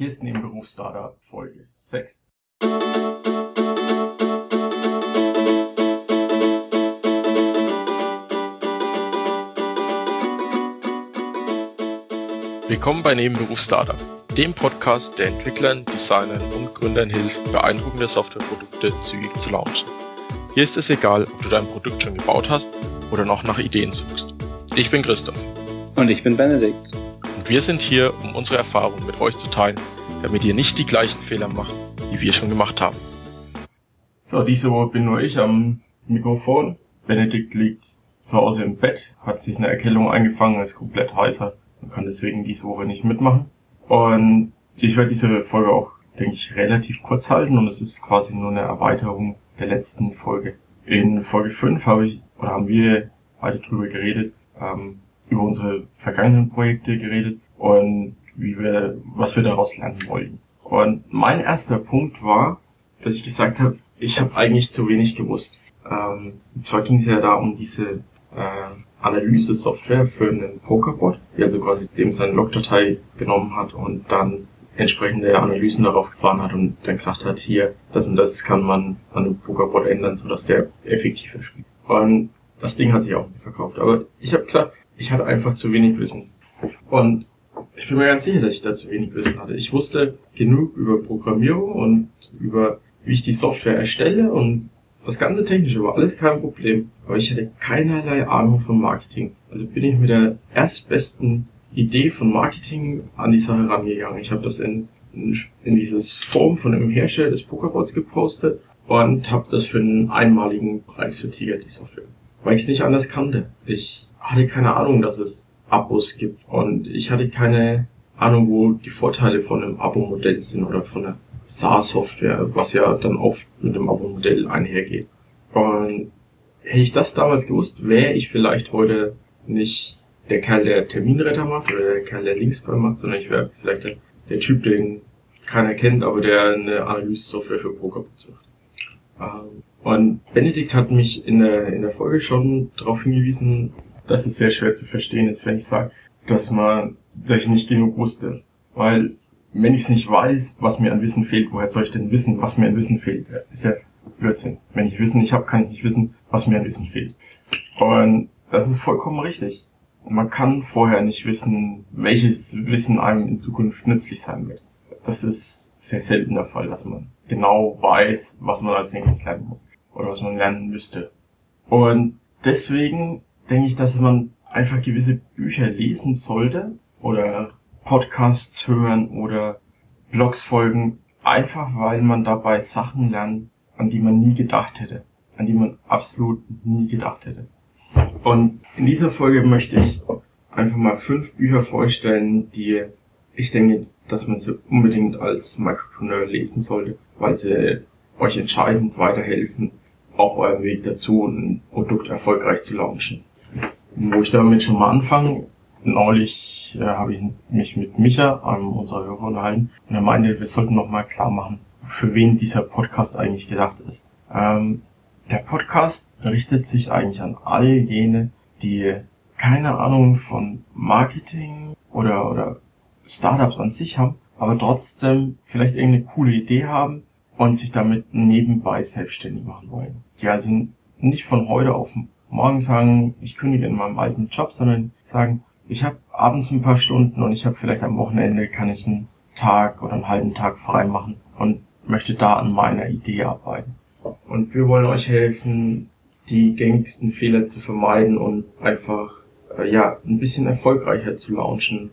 Hier ist Nebenberufsstarter Folge 6. Willkommen bei Nebenberufsstarter, dem Podcast, der Entwicklern, Designern und Gründern hilft, beeindruckende Softwareprodukte zügig zu launchen. Hier ist es egal, ob du dein Produkt schon gebaut hast oder noch nach Ideen suchst. Ich bin Christoph. Und ich bin Benedikt. Und wir sind hier, um unsere Erfahrungen mit euch zu teilen, damit ihr nicht die gleichen Fehler macht, die wir schon gemacht haben. So, diese Woche bin nur ich am Mikrofon. Benedikt liegt zu Hause im Bett, hat sich eine Erkältung eingefangen, ist komplett heißer und kann deswegen diese Woche nicht mitmachen. Und ich werde diese Folge auch, denke ich, relativ kurz halten und es ist quasi nur eine Erweiterung der letzten Folge. In Folge 5 habe ich, oder haben wir beide drüber geredet, ähm, über unsere vergangenen Projekte geredet und wie wir, was wir daraus lernen wollten. Und mein erster Punkt war, dass ich gesagt habe, ich habe eigentlich zu wenig gewusst. Ähm, zwar ging es ja da um diese äh, Analyse-Software für einen Pokerbot, die also quasi dem seine Logdatei genommen hat und dann entsprechende Analysen darauf gefahren hat und dann gesagt hat, hier, das und das kann man an einem Pokerbot ändern, sodass der effektiver spielt. Und das Ding hat sich auch nicht verkauft. Aber ich habe klar, ich hatte einfach zu wenig Wissen. Und ich bin mir ganz sicher, dass ich da zu wenig Wissen hatte. Ich wusste genug über Programmierung und über, wie ich die Software erstelle und das ganze Technische war alles kein Problem, aber ich hatte keinerlei Ahnung von Marketing. Also bin ich mit der erstbesten Idee von Marketing an die Sache rangegangen. Ich habe das in, in, in dieses Form von einem Hersteller des Pokerbots gepostet und habe das für einen einmaligen Preis für Tiger die Software. Weil ich es nicht anders kannte. Ich hatte keine Ahnung, dass es Abos gibt und ich hatte keine Ahnung, wo die Vorteile von einem Abo-Modell sind oder von einer SaaS-Software, was ja dann oft mit dem Abo-Modell einhergeht. Und hätte ich das damals gewusst, wäre ich vielleicht heute nicht der Kerl, der Terminretter macht oder der Kerl, der Linksball macht, sondern ich wäre vielleicht der, der, Typ, den keiner kennt, aber der eine Analyse-Software für Pokerbots macht. Ähm, und Benedikt hat mich in der, in der Folge schon darauf hingewiesen, dass es sehr schwer zu verstehen ist, wenn ich sage, dass man, dass ich nicht genug wusste. Weil wenn ich es nicht weiß, was mir an Wissen fehlt, woher soll ich denn wissen, was mir an Wissen fehlt? Ist ja Blödsinn. Wenn ich Wissen nicht habe, kann ich nicht wissen, was mir an Wissen fehlt. Und das ist vollkommen richtig. Man kann vorher nicht wissen, welches Wissen einem in Zukunft nützlich sein wird. Das ist sehr selten der Fall, dass man genau weiß, was man als nächstes lernen muss oder was man lernen müsste. Und deswegen denke ich, dass man einfach gewisse Bücher lesen sollte oder Podcasts hören oder Blogs folgen, einfach weil man dabei Sachen lernt, an die man nie gedacht hätte, an die man absolut nie gedacht hätte. Und in dieser Folge möchte ich einfach mal fünf Bücher vorstellen, die ich denke, dass man sie unbedingt als Micropreneur lesen sollte, weil sie euch entscheidend weiterhelfen auf eurem Weg dazu, ein Produkt erfolgreich zu launchen. Wo ich damit schon mal anfange, neulich äh, habe ich mich mit Micha, einem unserer Hörer, unterhalten und er meinte, wir sollten noch mal klar machen, für wen dieser Podcast eigentlich gedacht ist. Ähm, der Podcast richtet sich eigentlich an all jene, die keine Ahnung von Marketing oder, oder Startups an sich haben, aber trotzdem vielleicht irgendeine coole Idee haben und sich damit nebenbei selbstständig machen wollen. Die also nicht von heute auf morgen sagen, ich kündige in meinem alten Job, sondern sagen, ich habe abends ein paar Stunden und ich habe vielleicht am Wochenende kann ich einen Tag oder einen halben Tag frei machen und möchte da an meiner Idee arbeiten. Und wir wollen euch helfen, die gängigsten Fehler zu vermeiden und einfach äh, ja ein bisschen erfolgreicher zu launchen.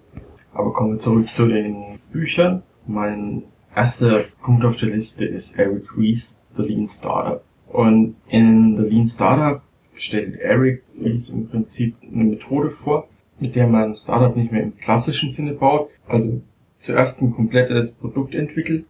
Aber kommen wir zurück zu den Büchern. Mein erster Punkt auf der Liste ist Eric Ries, The Lean Startup. Und in The Lean Startup stellt Eric Ries im Prinzip eine Methode vor, mit der man Startup nicht mehr im klassischen Sinne baut, also zuerst ein komplettes Produkt entwickelt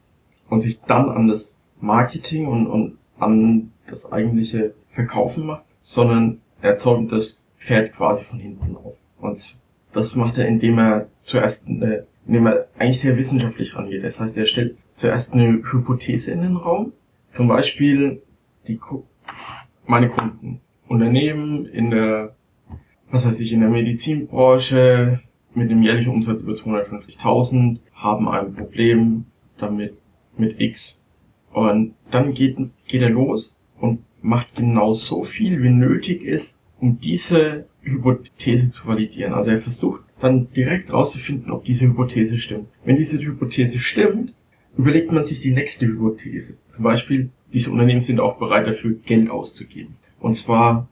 und sich dann an das Marketing und, und an das eigentliche Verkaufen macht, sondern er zäumt das Pferd quasi von hinten auf. Und das macht er, indem er zuerst, eine, indem er eigentlich sehr wissenschaftlich rangeht. Das heißt, er stellt zuerst eine Hypothese in den Raum. Zum Beispiel die, meine Kunden. Unternehmen in der was weiß ich, in der Medizinbranche mit dem jährlichen Umsatz über 250.000, haben ein Problem damit mit X. Und dann geht, geht er los und macht genau so viel, wie nötig ist, um diese Hypothese zu validieren. Also er versucht dann direkt rauszufinden, ob diese Hypothese stimmt. Wenn diese Hypothese stimmt, überlegt man sich die nächste Hypothese. Zum Beispiel, diese Unternehmen sind auch bereit dafür, Geld auszugeben. Und zwar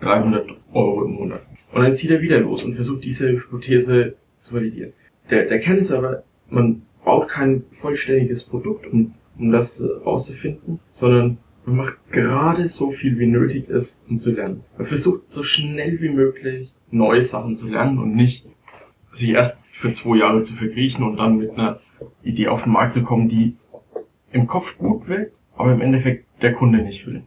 300 Euro im Monat. Und dann zieht er wieder los und versucht diese Hypothese zu validieren. Der, der Kern ist aber, man baut kein vollständiges Produkt, um, um das rauszufinden, sondern man macht gerade so viel wie nötig ist, um zu lernen. Man versucht so schnell wie möglich neue Sachen zu lernen und nicht sich erst für zwei Jahre zu verkriechen und dann mit einer Idee auf den Markt zu kommen, die im Kopf gut wirkt, aber im Endeffekt der Kunde nicht will.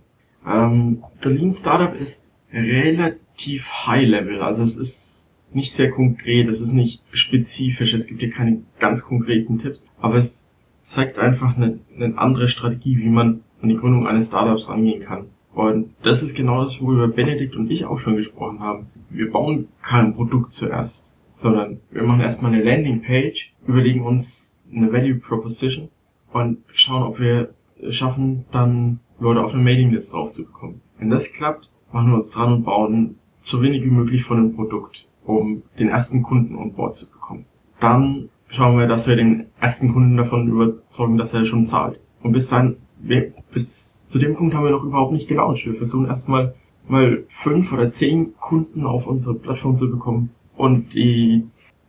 Ähm, der Lean Startup ist relativ high level, also es ist nicht sehr konkret, es ist nicht spezifisch, es gibt hier keine ganz konkreten Tipps, aber es zeigt einfach eine, eine andere Strategie, wie man an die Gründung eines Startups rangehen kann. Und das ist genau das, worüber Benedikt und ich auch schon gesprochen haben. Wir bauen kein Produkt zuerst, sondern wir machen erstmal eine Landingpage, überlegen uns eine Value Proposition und schauen, ob wir schaffen, dann Leute auf eine Mailinglist drauf zu bekommen. Wenn das klappt, machen wir uns dran und bauen so wenig wie möglich von dem Produkt, um den ersten Kunden on board zu bekommen. Dann schauen wir, dass wir den ersten Kunden davon überzeugen, dass er schon zahlt. Und bis dann, wir, bis zu dem Punkt haben wir noch überhaupt nicht gelauncht. Wir versuchen erstmal mal fünf oder zehn Kunden auf unsere Plattform zu bekommen und die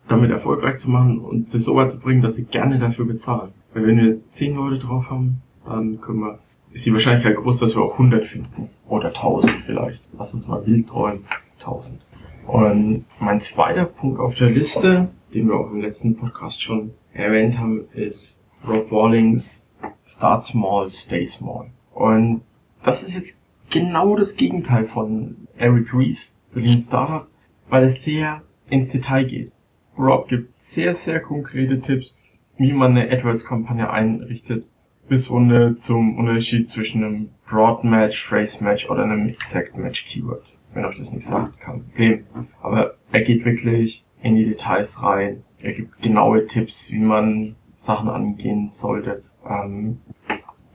damit erfolgreich zu machen und sie so weit zu bringen, dass sie gerne dafür bezahlen. Weil wenn wir zehn Leute drauf haben, dann können wir, ist die Wahrscheinlichkeit groß, dass wir auch 100 finden. Oder 1000 vielleicht. Lass uns mal wild träumen. 1000. Und mein zweiter Punkt auf der Liste, den wir auch im letzten Podcast schon erwähnt haben, ist Rob Wallings Start Small, Stay Small. Und das ist jetzt genau das Gegenteil von Eric Rees, The Lean Startup, weil es sehr ins Detail geht. Rob gibt sehr, sehr konkrete Tipps, wie man eine AdWords-Kampagne einrichtet, bis runter zum Unterschied zwischen einem Broad Match, Phrase Match oder einem Exact Match Keyword. Wenn euch das nicht sagt, kein Problem. Aber er geht wirklich in die Details rein. Er gibt genaue Tipps, wie man Sachen angehen sollte. Ähm,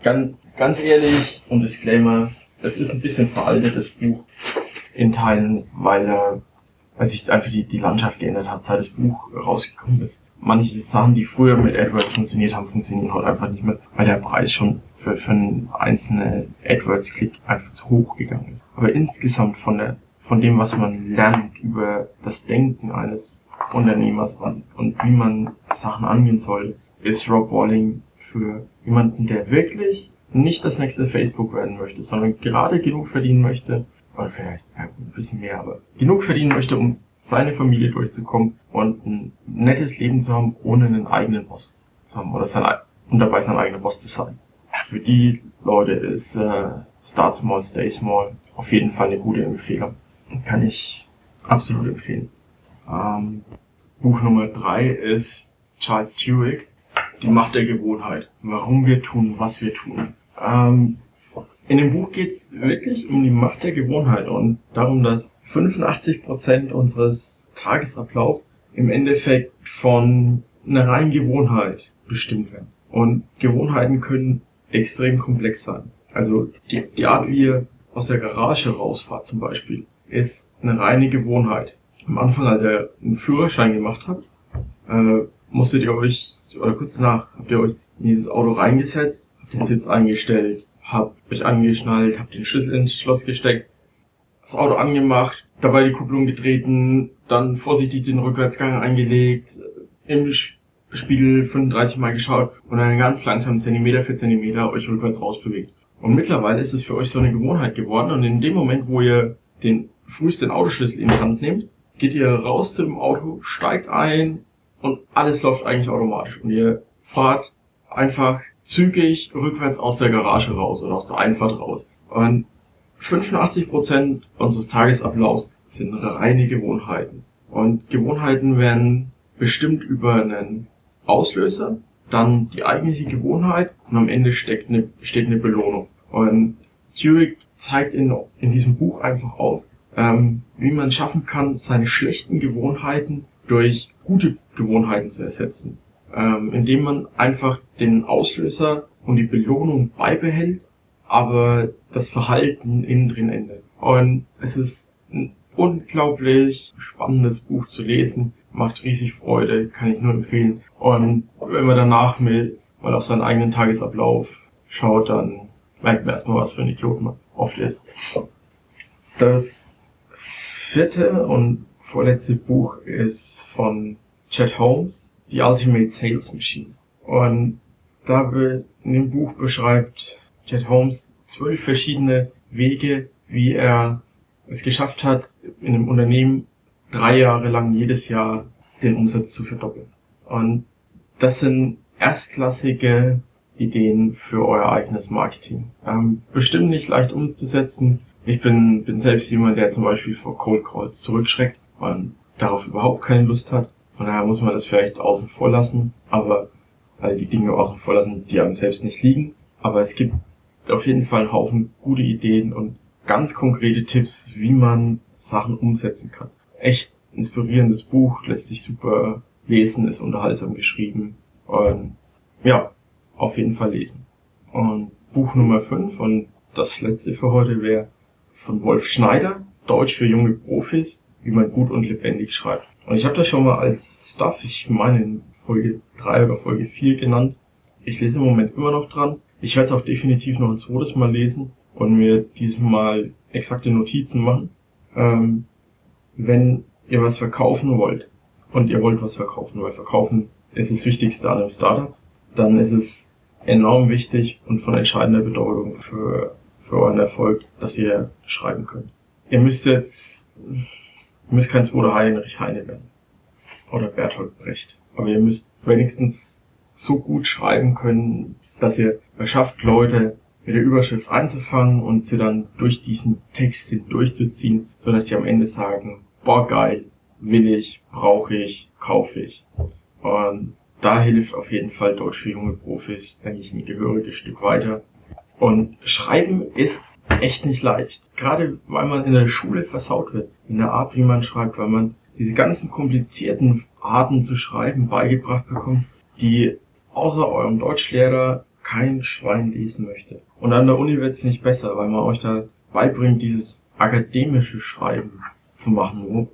ganz, ganz ehrlich und Disclaimer, das ist ein bisschen veraltetes Buch in Teilen, weil er weil sich einfach die, die Landschaft geändert hat, seit das Buch rausgekommen ist. Manche Sachen, die früher mit AdWords funktioniert haben, funktionieren heute einfach nicht mehr, weil der Preis schon für, für einen einzelnen AdWords-Klick einfach zu hoch gegangen ist. Aber insgesamt von der, von dem, was man lernt über das Denken eines Unternehmers und, und wie man Sachen angehen soll, ist Rob Walling für jemanden, der wirklich nicht das nächste Facebook werden möchte, sondern gerade genug verdienen möchte, oder vielleicht ein bisschen mehr, aber genug verdienen möchte, um seine Familie durchzukommen und ein nettes Leben zu haben, ohne einen eigenen Boss zu haben oder sein, und dabei sein eigener Boss zu sein. Für die Leute ist äh, Start Small, Stay Small auf jeden Fall eine gute Empfehlung. Kann ich absolut empfehlen. Ähm, Buch Nummer drei ist Charles Stewart, Die Macht der Gewohnheit. Warum wir tun, was wir tun. Ähm, in dem Buch geht es wirklich um die Macht der Gewohnheit und darum, dass 85% unseres Tagesablaufs im Endeffekt von einer reinen Gewohnheit bestimmt werden. Und Gewohnheiten können extrem komplex sein. Also die, die Art, wie ihr aus der Garage rausfahrt zum Beispiel, ist eine reine Gewohnheit. Am Anfang, als ihr einen Führerschein gemacht habt, äh, musstet ihr euch, oder kurz danach, habt ihr euch in dieses Auto reingesetzt, habt den Sitz eingestellt, hab mich angeschnallt, hab den Schlüssel ins Schloss gesteckt, das Auto angemacht, dabei die Kupplung getreten, dann vorsichtig den Rückwärtsgang eingelegt, im Spiegel 35 Mal geschaut und dann ganz langsam Zentimeter für Zentimeter euch rückwärts rausbewegt. Und mittlerweile ist es für euch so eine Gewohnheit geworden und in dem Moment, wo ihr den frühesten Autoschlüssel in die Hand nehmt, geht ihr raus zu dem Auto, steigt ein und alles läuft eigentlich automatisch und ihr fahrt einfach zügig rückwärts aus der Garage raus oder aus der Einfahrt raus. Und 85% unseres Tagesablaufs sind reine Gewohnheiten. Und Gewohnheiten werden bestimmt über einen Auslöser, dann die eigentliche Gewohnheit und am Ende steckt eine, steht eine Belohnung. Und Turing zeigt in, in diesem Buch einfach auf, ähm, wie man schaffen kann, seine schlechten Gewohnheiten durch gute Gewohnheiten zu ersetzen, ähm, indem man einfach den Auslöser und die Belohnung beibehält, aber das Verhalten innen drin ändert. Und es ist ein unglaublich spannendes Buch zu lesen, macht riesig Freude, kann ich nur empfehlen. Und wenn man danach mal auf seinen eigenen Tagesablauf schaut, dann merkt man erstmal, was für ein Idiot man oft ist. Das vierte und vorletzte Buch ist von Chet Holmes, The Ultimate Sales Machine. Und da in dem Buch beschreibt Chet Holmes zwölf verschiedene Wege, wie er es geschafft hat, in einem Unternehmen drei Jahre lang jedes Jahr den Umsatz zu verdoppeln. Und das sind erstklassige Ideen für euer eigenes Marketing. Ähm, bestimmt nicht leicht umzusetzen. Ich bin, bin selbst jemand, der zum Beispiel vor Cold Calls zurückschreckt, weil darauf überhaupt keine Lust hat. Von daher muss man das vielleicht außen vor lassen, aber also die Dinge außen vor lassen, die einem selbst nicht liegen. Aber es gibt auf jeden Fall einen Haufen gute Ideen und ganz konkrete Tipps, wie man Sachen umsetzen kann. Echt inspirierendes Buch, lässt sich super lesen, ist unterhaltsam geschrieben und ja, auf jeden Fall lesen. Und Buch Nummer 5 und das letzte für heute wäre von Wolf Schneider, Deutsch für junge Profis, wie man gut und lebendig schreibt. Und ich habe das schon mal als Stuff, ich meine in Folge 3 oder Folge 4 genannt. Ich lese im Moment immer noch dran. Ich werde es auch definitiv noch ein zweites Mal lesen und mir dieses Mal exakte Notizen machen. Ähm, wenn ihr was verkaufen wollt und ihr wollt was verkaufen, weil verkaufen ist das Wichtigste an einem Startup, dann ist es enorm wichtig und von entscheidender Bedeutung für, für euren Erfolg, dass ihr schreiben könnt. Ihr müsst jetzt, ihr müsst kein zweiter Heinrich Heine werden. Oder Bertolt Brecht. Aber ihr müsst wenigstens so gut schreiben können, dass ihr schafft, Leute mit der Überschrift anzufangen und sie dann durch diesen Text hindurchzuziehen, so dass sie am Ende sagen, boah geil, will ich, brauche ich, kaufe ich. Und da hilft auf jeden Fall Deutsch für junge Profis, denke ich, ein gehöriges Stück weiter. Und Schreiben ist echt nicht leicht. Gerade weil man in der Schule versaut wird, in der Art, wie man schreibt, weil man diese ganzen komplizierten Arten zu schreiben beigebracht bekommt, die außer eurem Deutschlehrer kein Schwein lesen möchte. Und an der Uni wird es nicht besser, weil man euch da beibringt, dieses akademische Schreiben zu machen. Und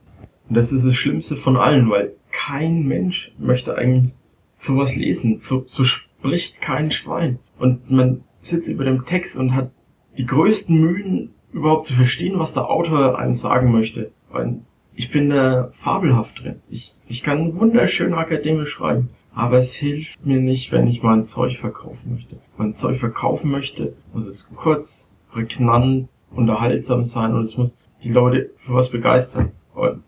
das ist das Schlimmste von allen, weil kein Mensch möchte eigentlich sowas lesen. So, so spricht kein Schwein. Und man sitzt über dem Text und hat die größten Mühen, überhaupt zu verstehen, was der Autor einem sagen möchte. Weil ich bin da fabelhaft drin. Ich, ich kann wunderschön akademisch schreiben. Aber es hilft mir nicht, wenn ich mein Zeug verkaufen möchte. Mein Zeug verkaufen möchte, muss es kurz, prägnant, unterhaltsam sein und es muss die Leute für was begeistern. Und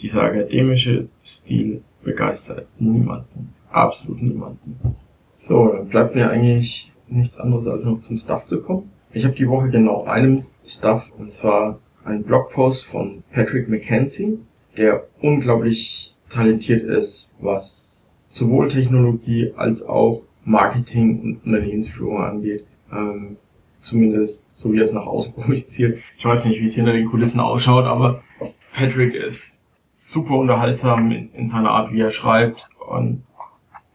dieser akademische Stil begeistert niemanden. Absolut niemanden. So, dann bleibt mir eigentlich nichts anderes als noch zum Stuff zu kommen. Ich habe die Woche genau einem Stuff, und zwar einen Blogpost von Patrick McKenzie, der unglaublich talentiert ist, was sowohl Technologie als auch Marketing und Unternehmensführung angeht. Ähm, zumindest so wie er es nach außen kommuniziert. Ich weiß nicht, wie es hinter den Kulissen ausschaut, aber Patrick ist super unterhaltsam in, in seiner Art, wie er schreibt und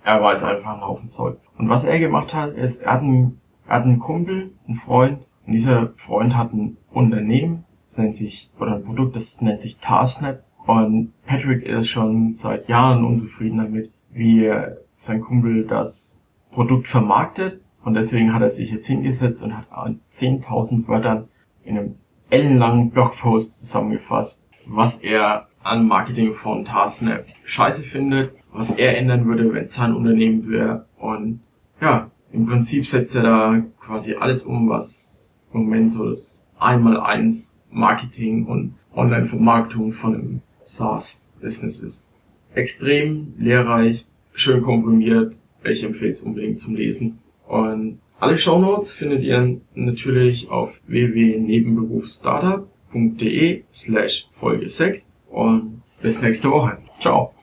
er weiß einfach einen Haufen Zeug. Und was er gemacht hat, ist, er hat einen, er hat einen Kumpel, einen Freund, und dieser Freund hat ein Unternehmen, das nennt sich, oder ein Produkt, das nennt sich Tarsnap. Und Patrick ist schon seit Jahren unzufrieden damit, wie sein Kumpel das Produkt vermarktet. Und deswegen hat er sich jetzt hingesetzt und hat 10.000 Wörtern in einem ellenlangen Blogpost zusammengefasst, was er an Marketing von Tarsnap scheiße findet, was er ändern würde, wenn es sein Unternehmen wäre. Und ja, im Prinzip setzt er da quasi alles um, was im Moment so das Einmal-Eins Marketing und Online-Vermarktung von einem SaaS-Business ist extrem lehrreich, schön komprimiert. Ich empfehle es unbedingt zum Lesen. Und alle Shownotes findet ihr natürlich auf www.nebenberufsstartup.de slash Folge 6 und bis nächste Woche. Ciao.